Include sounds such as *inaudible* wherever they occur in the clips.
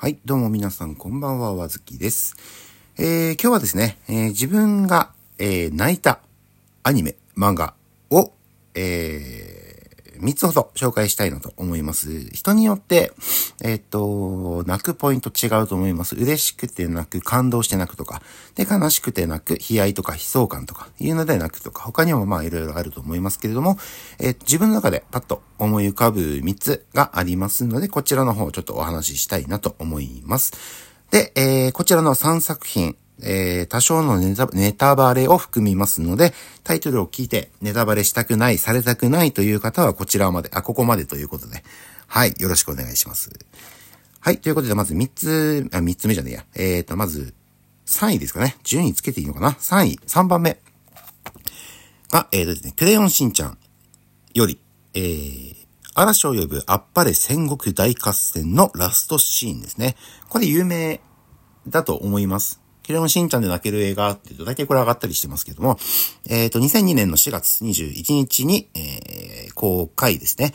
はい、どうも皆さんこんばんは、わずきです。えー、今日はですね、えー、自分が、えー、泣いたアニメ、漫画を、え、3つほど紹介したいなと思います。人によって、えっ、と、泣くポイント違うと思います。嬉しくて泣く、感動して泣くとか、で、悲しくて泣く、悲哀とか悲壮感とか、いうので泣くとか、他にもまあいろいろあると思いますけれども、えー、自分の中でパッと思い浮かぶ3つがありますので、こちらの方をちょっとお話ししたいなと思います。で、えー、こちらの3作品、えー、多少のネタネタバレを含みますので、タイトルを聞いてネタバレしたくない、されたくないという方はこちらまで、あ、ここまでということで、はい、よろしくお願いします。はい、ということで、まず3つ、あ、3つ目じゃねえや。えーと、まず、3位ですかね。順位つけていいのかな ?3 位、3番目が、えーとですね、クレヨンしんちゃんより、えー、嵐を呼ぶあっぱれ戦国大合戦のラストシーンですね。これ有名だと思います。キレヨンしんちゃんで泣ける映画って言うと大体これ上がったりしてますけども、えっ、ー、と、2002年の4月21日に、えー、公開ですね。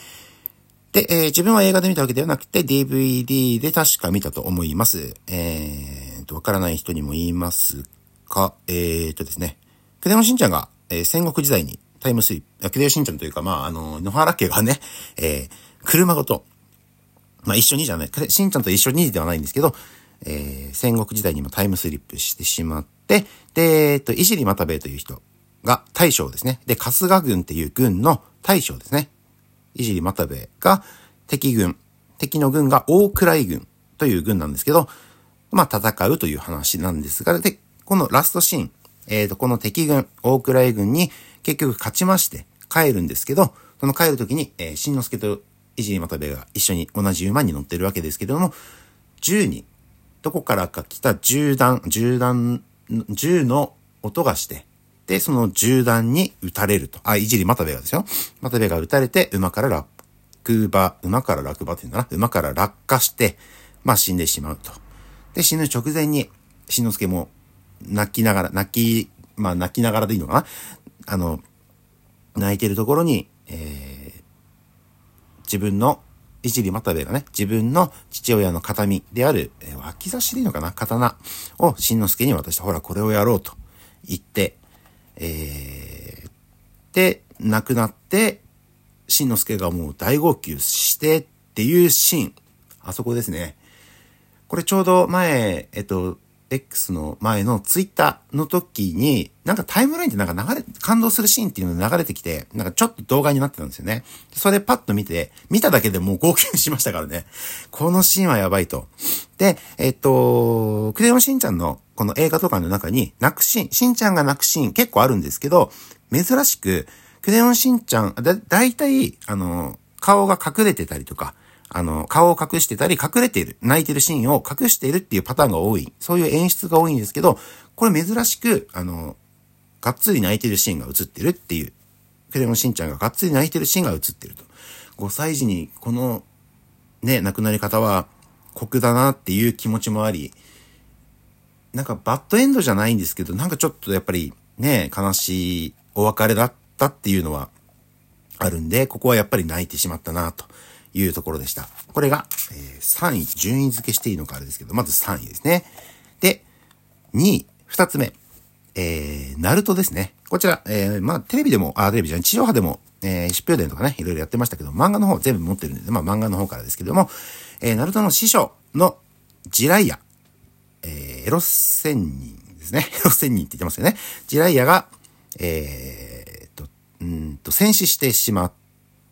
で、えー、自分は映画で見たわけではなくて DVD で確か見たと思います。えーと、わからない人にも言いますか、えーとですね、クレヨンしんちゃんが、えー、戦国時代にタイムスリップ、クレヨンしんちゃんというか、まあ、あの、野原家がね、えー、車ごと、まあ一緒にじゃない、しんちゃんと一緒にではないんですけど、えー、戦国時代にもタイムスリップしてしまって、で、えっと、いじり又兵衛という人が大将ですね。で、春日軍っていう軍の大将ですね。いじり又兵衛が敵軍、敵の軍が大位軍という軍なんですけど、まあ戦うという話なんですが、で、このラストシーン、えっ、ー、と、この敵軍、大位軍に結局勝ちまして帰るんですけど、その帰る時に、えー、新之助といじり又兵衛が一緒に同じ馬に乗ってるわけですけれども、10人どこからか来た銃弾、銃弾、銃の音がして、で、その銃弾に撃たれると。あ、いじり又兵衛がですよ。又兵衛が撃たれて、馬から落馬、馬から落馬って言うんだな。馬から落下して、まあ死んでしまうと。で、死ぬ直前に、しんのすけも泣きながら、泣き、まあ泣きながらでいいのかなあの、泣いてるところに、えー、自分のいじり又兵衛がね、自分の父親の形見である、えー、脇差しでいいのかな？刀をしんのすけに渡して、ほら、これをやろうと言って、えー、で、亡くなって、しんのすけがもう大号泣してっていうシーン。あそこですね。これちょうど前、えっと、X の前のツイッターの時に、なんかタイムラインってなんか流れ、感動するシーンっていうのが流れてきて、なんかちょっと動画になってたんですよね。それパッと見て、見ただけでもう号泣しましたからね。*laughs* このシーンはやばいと。で、えっと、クレヨンしんちゃんのこの映画とかの中に泣くシーン、しんちゃんが泣くシーン結構あるんですけど、珍しく、クレヨンしんちゃん、だ、だいたい、あの、顔が隠れてたりとか、あの、顔を隠してたり、隠れている、泣いてるシーンを隠しているっていうパターンが多い。そういう演出が多いんですけど、これ珍しく、あの、がっつり泣いてるシーンが映ってるっていう。クレヨンしんちゃんががっつり泣いてるシーンが映ってると。5歳児にこの、ね、亡くなり方は酷だなっていう気持ちもあり、なんかバッドエンドじゃないんですけど、なんかちょっとやっぱりね、悲しいお別れだったっていうのはあるんで、ここはやっぱり泣いてしまったなというところでした。これが、えー、3位、順位付けしていいのかあれですけど、まず3位ですね。で、2位、2つ目、えー、ナルトですね。こちら、えー、まあ、テレビでも、あ、テレビじゃない、地上波でも、えー、疾病伝とかね、いろいろやってましたけど、漫画の方全部持ってるんで、まあ、漫画の方からですけども、えー、ナルトの師匠のジライア、えー、エロ仙人ですね。*laughs* エロ仙人って言ってますよね。ジライアが、えー、と、うんと、戦死してしまっ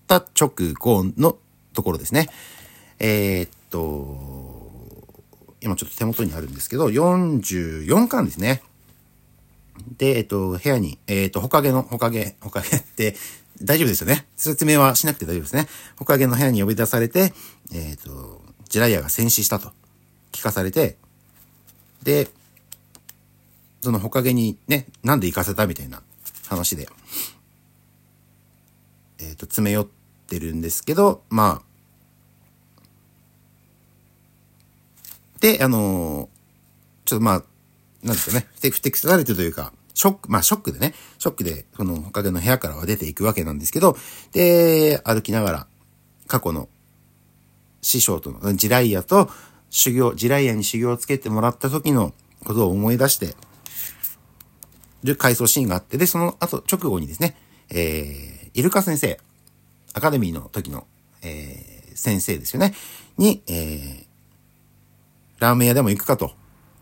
た直後のところですね。えー、っと、今ちょっと手元にあるんですけど、44巻ですね。で、えっと、部屋に、えっと、ほかげの、ほかげ、ほかげ *laughs* って大丈夫ですよね。説明はしなくて大丈夫ですね。ほかげの部屋に呼び出されて、えっと、ジライアが戦死したと聞かされて、で、そのほかげにね、なんで行かせたみたいな話で、えっ、と、詰め寄っててるんですけど、まあ、で、あのちょっとまあ、なんですかね、ふてふてくされてというか、ショック、まあショックでね、ショックで、その、ほかげの部屋からは出ていくわけなんですけど、で、歩きながら、過去の師匠との、ジライアと、修行、地雷屋に修行をつけてもらった時のことを思い出してる回想シーンがあって、で、その後、直後にですね、えー、イルカ先生、アカデミーの時の、えー、先生ですよね、に、えー、ラーメン屋でも行くかと。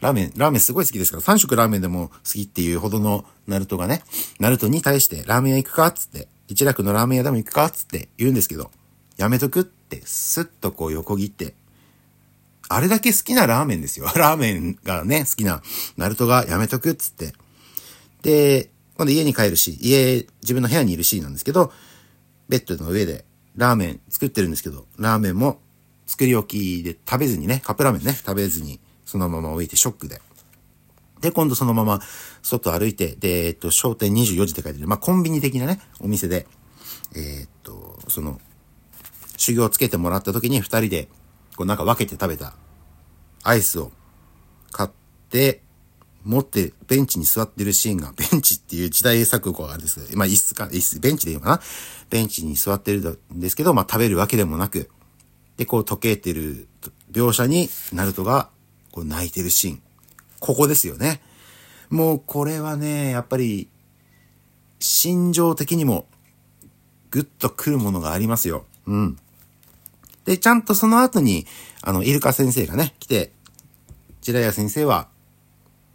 ラーメン、ラーメンすごい好きですから、3食ラーメンでも好きっていうほどのナルトがね、ナルトに対してラーメン屋行くかっつって、一楽のラーメン屋でも行くかっつって言うんですけど、やめとくってスッとこう横切って、あれだけ好きなラーメンですよ。*laughs* ラーメンがね、好きなナルトがやめとくっつって。で、今度家に帰るし、家、自分の部屋にいるシーンなんですけど、ベッドの上でラーメン作ってるんですけど、ラーメンも作り置きで食べずにね、カップラーメンね、食べずにそのまま置いてショックで。で、今度そのまま外歩いて、で、えっと、商店24時って書いてる、まあ、コンビニ的なね、お店で、えー、っと、その、修行をつけてもらった時に二人で、こうなんか分けて食べたアイスを買って、持ってベンチに座ってるシーンが、ベンチっていう時代錯誤があるんですけど、まあ、椅子か、椅子、ベンチでいいのかなベンチに座ってるんですけど、まあ、食べるわけでもなく、で、こう、溶けてる描写に、ナルトが、こう、泣いてるシーン。ここですよね。もう、これはね、やっぱり、心情的にも、ぐっと来るものがありますよ。うん。で、ちゃんとその後に、あの、イルカ先生がね、来て、ジラヤ先生は、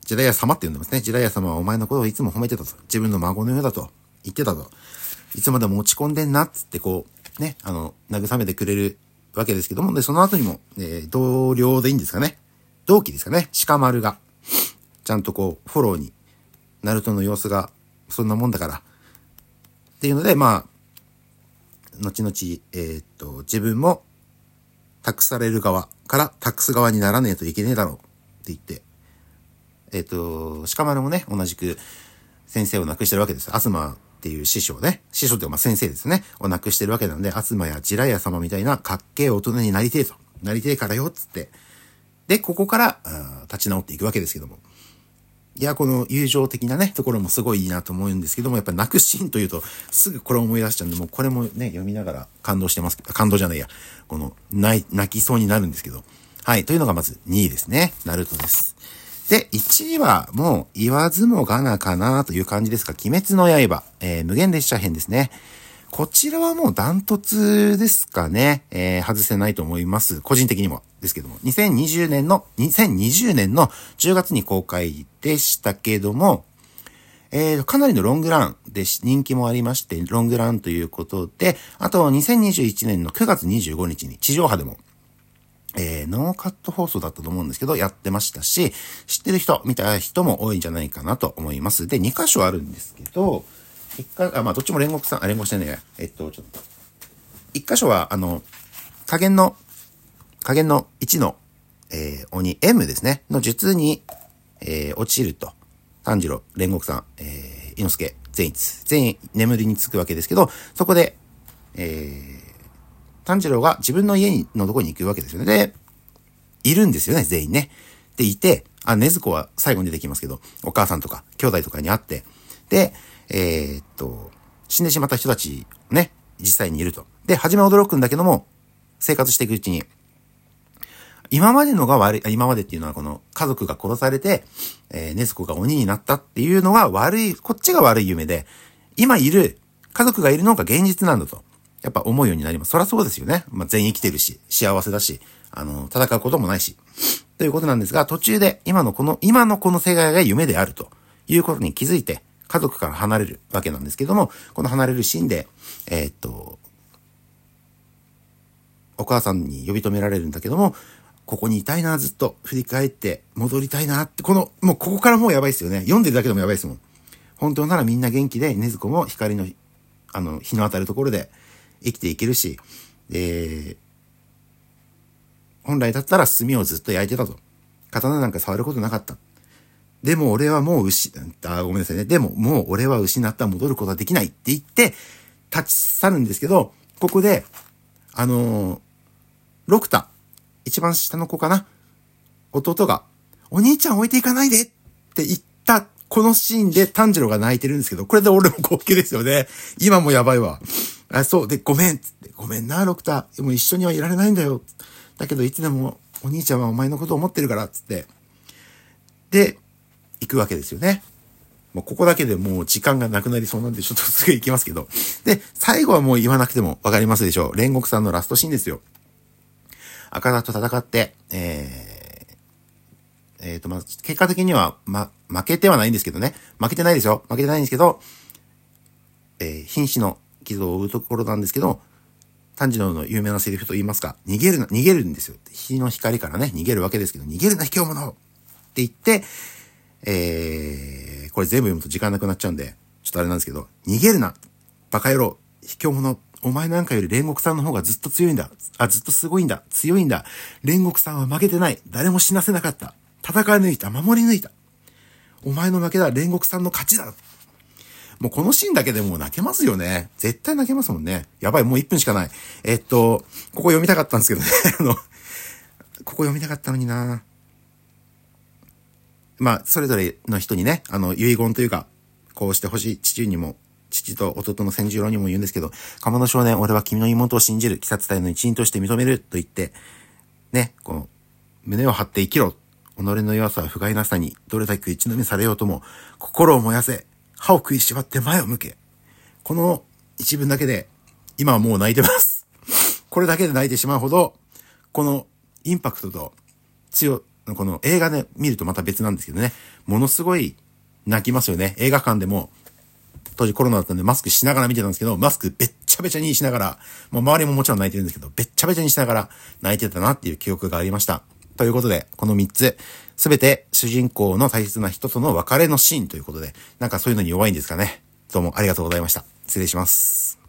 ジラヤ様って呼んでますね。ジラヤ様はお前のことをいつも褒めてたと。自分の孫のようだと言ってたと。いつまでも落ち込んでんなっつってこう、ね、あの、慰めてくれるわけですけども、で、その後にも、えー、同僚でいいんですかね。同期ですかね。鹿丸が、ちゃんとこう、フォローに、ナルトの様子が、そんなもんだから。っていうので、まあ、後々、えー、っと、自分も、託される側から託す側にならねえといけねえだろうって言って、えっ、と、鹿丸もね、同じく先生を亡くしてるわけです。東っていう師匠ね。師匠っていうかまあ先生ですね。を亡くしてるわけなんで、東やジラヤ様みたいなかっけえ大人になりてえと。なりてえからよ、つって。で、ここから、立ち直っていくわけですけども。いや、この友情的なね、ところもすごいいいなと思うんですけども、やっぱ泣くシーンというと、すぐこれを思い出しちゃうんで、もうこれもね、読みながら感動してます、感動じゃないや。この、泣、泣きそうになるんですけど。はい。というのがまず2位ですね。ナルトです。で、1位はもう言わずもがなかなという感じですが、鬼滅の刃、えー、無限列車編ですね。こちらはもうダントツですかね。えー、外せないと思います。個人的にもですけども。2020年の、2020年の10月に公開でしたけども、えー、かなりのロングランで人気もありまして、ロングランということで、あと2021年の9月25日に地上波でもえー、ノーカット放送だったと思うんですけど、やってましたし、知ってる人、見た人も多いんじゃないかなと思います。で、2箇所あるんですけど、一回、あ、まあ、どっちも煉獄さん、あ、煉獄してねええっと、ちょっと。一箇所は、あの、加減の、加減の1の、えー、鬼 M ですね、の術に、えー、落ちると、炭治郎、煉獄さん、えー、猪之助、善逸、全員眠りにつくわけですけど、そこで、えー、炭治郎が自分の家のとこに行くわけですよね。で、いるんですよね、全員ね。で、いて、あ、ねずこは最後に出てきますけど、お母さんとか兄弟とかに会って、で、えー、っと、死んでしまった人たち、ね、実際にいると。で、初め驚くんだけども、生活していくうちに、今までのが悪い、今までっていうのはこの家族が殺されて、えー、ねずこが鬼になったっていうのが悪い、こっちが悪い夢で、今いる、家族がいるのが現実なんだと。やっぱ思うようになります。そりゃそうですよね。まあ、全員生きてるし、幸せだし、あの、戦うこともないし。ということなんですが、途中で今のこの、今のこの世界が夢であるということに気づいて、家族から離れるわけなんですけども、この離れるシーンで、えー、っと、お母さんに呼び止められるんだけども、ここにいたいな、ずっと振り返って戻りたいなって、この、もうここからもうやばいですよね。読んでるだけでもやばいですもん。本当ならみんな元気で、ねずこも光の、あの、日の当たるところで、生きていけるし、えー、本来だったら炭をずっと焼いてたと。刀なんか触ることなかった。でも俺はもう失、あ、ごめんなさいね。でももう俺は失った戻ることはできないって言って、立ち去るんですけど、ここで、あのー、六田、一番下の子かな？弟が、お兄ちゃん置いていかないでって言ったこのシーンで炭治郎が泣いてるんですけど、これで俺も号泣ですよね。今もやばいわ。あ、そう。で、ごめん。つって、ごめんな、ロクター。もう一緒にはいられないんだよ。だけど、いつでもお兄ちゃんはお前のことを思ってるから、つって。で、行くわけですよね。もうここだけでもう時間がなくなりそうなんで、ちょっとすぐ行きますけど。で、最後はもう言わなくてもわかりますでしょう。煉獄さんのラストシーンですよ。赤田と戦って、えー、えっ、ー、と、まあ、結果的には、ま、負けてはないんですけどね。負けてないですよ。負けてないんですけど、えー、瀕死の傷を負うところなんですけど、炭治郎の有名なセリフと言いますか、逃げるな、逃げるんですよ。日の光からね、逃げるわけですけど、逃げるな、卑怯者って言って、えー、これ全部読むと時間なくなっちゃうんで、ちょっとあれなんですけど、逃げるな、バカ野郎、卑怯者、お前なんかより煉獄さんの方がずっと強いんだ。あ、ずっとすごいんだ。強いんだ。煉獄さんは負けてない。誰も死なせなかった。戦い抜いた。守り抜いた。お前の負けだ。煉獄さんの勝ちだ。もうこのシーンだけでもう泣けますよね。絶対泣けますもんね。やばい、もう1分しかない。えっと、ここ読みたかったんですけどね。*laughs* あの、ここ読みたかったのになまあ、それぞれの人にね、あの、遺言というか、こうしてほしい父にも、父と弟の千十郎にも言うんですけど、鴨の少年、俺は君の妹を信じる、鬼殺隊の一員として認める、と言って、ね、この、胸を張って生きろ。己の弱さは不甲斐なさに、どれだけ打ちのめされようとも、心を燃やせ。歯を食いしばって前を向け。この一文だけで、今はもう泣いてます。*laughs* これだけで泣いてしまうほど、このインパクトと強、この映画で見るとまた別なんですけどね、ものすごい泣きますよね。映画館でも、当時コロナだったんでマスクしながら見てたんですけど、マスクべっちゃべちゃにしながら、もう周りももちろん泣いてるんですけど、べっちゃべちゃにしながら泣いてたなっていう記憶がありました。ということで、この3つ、すべて主人公の大切な人との別れのシーンということで、なんかそういうのに弱いんですかね。どうもありがとうございました。失礼します。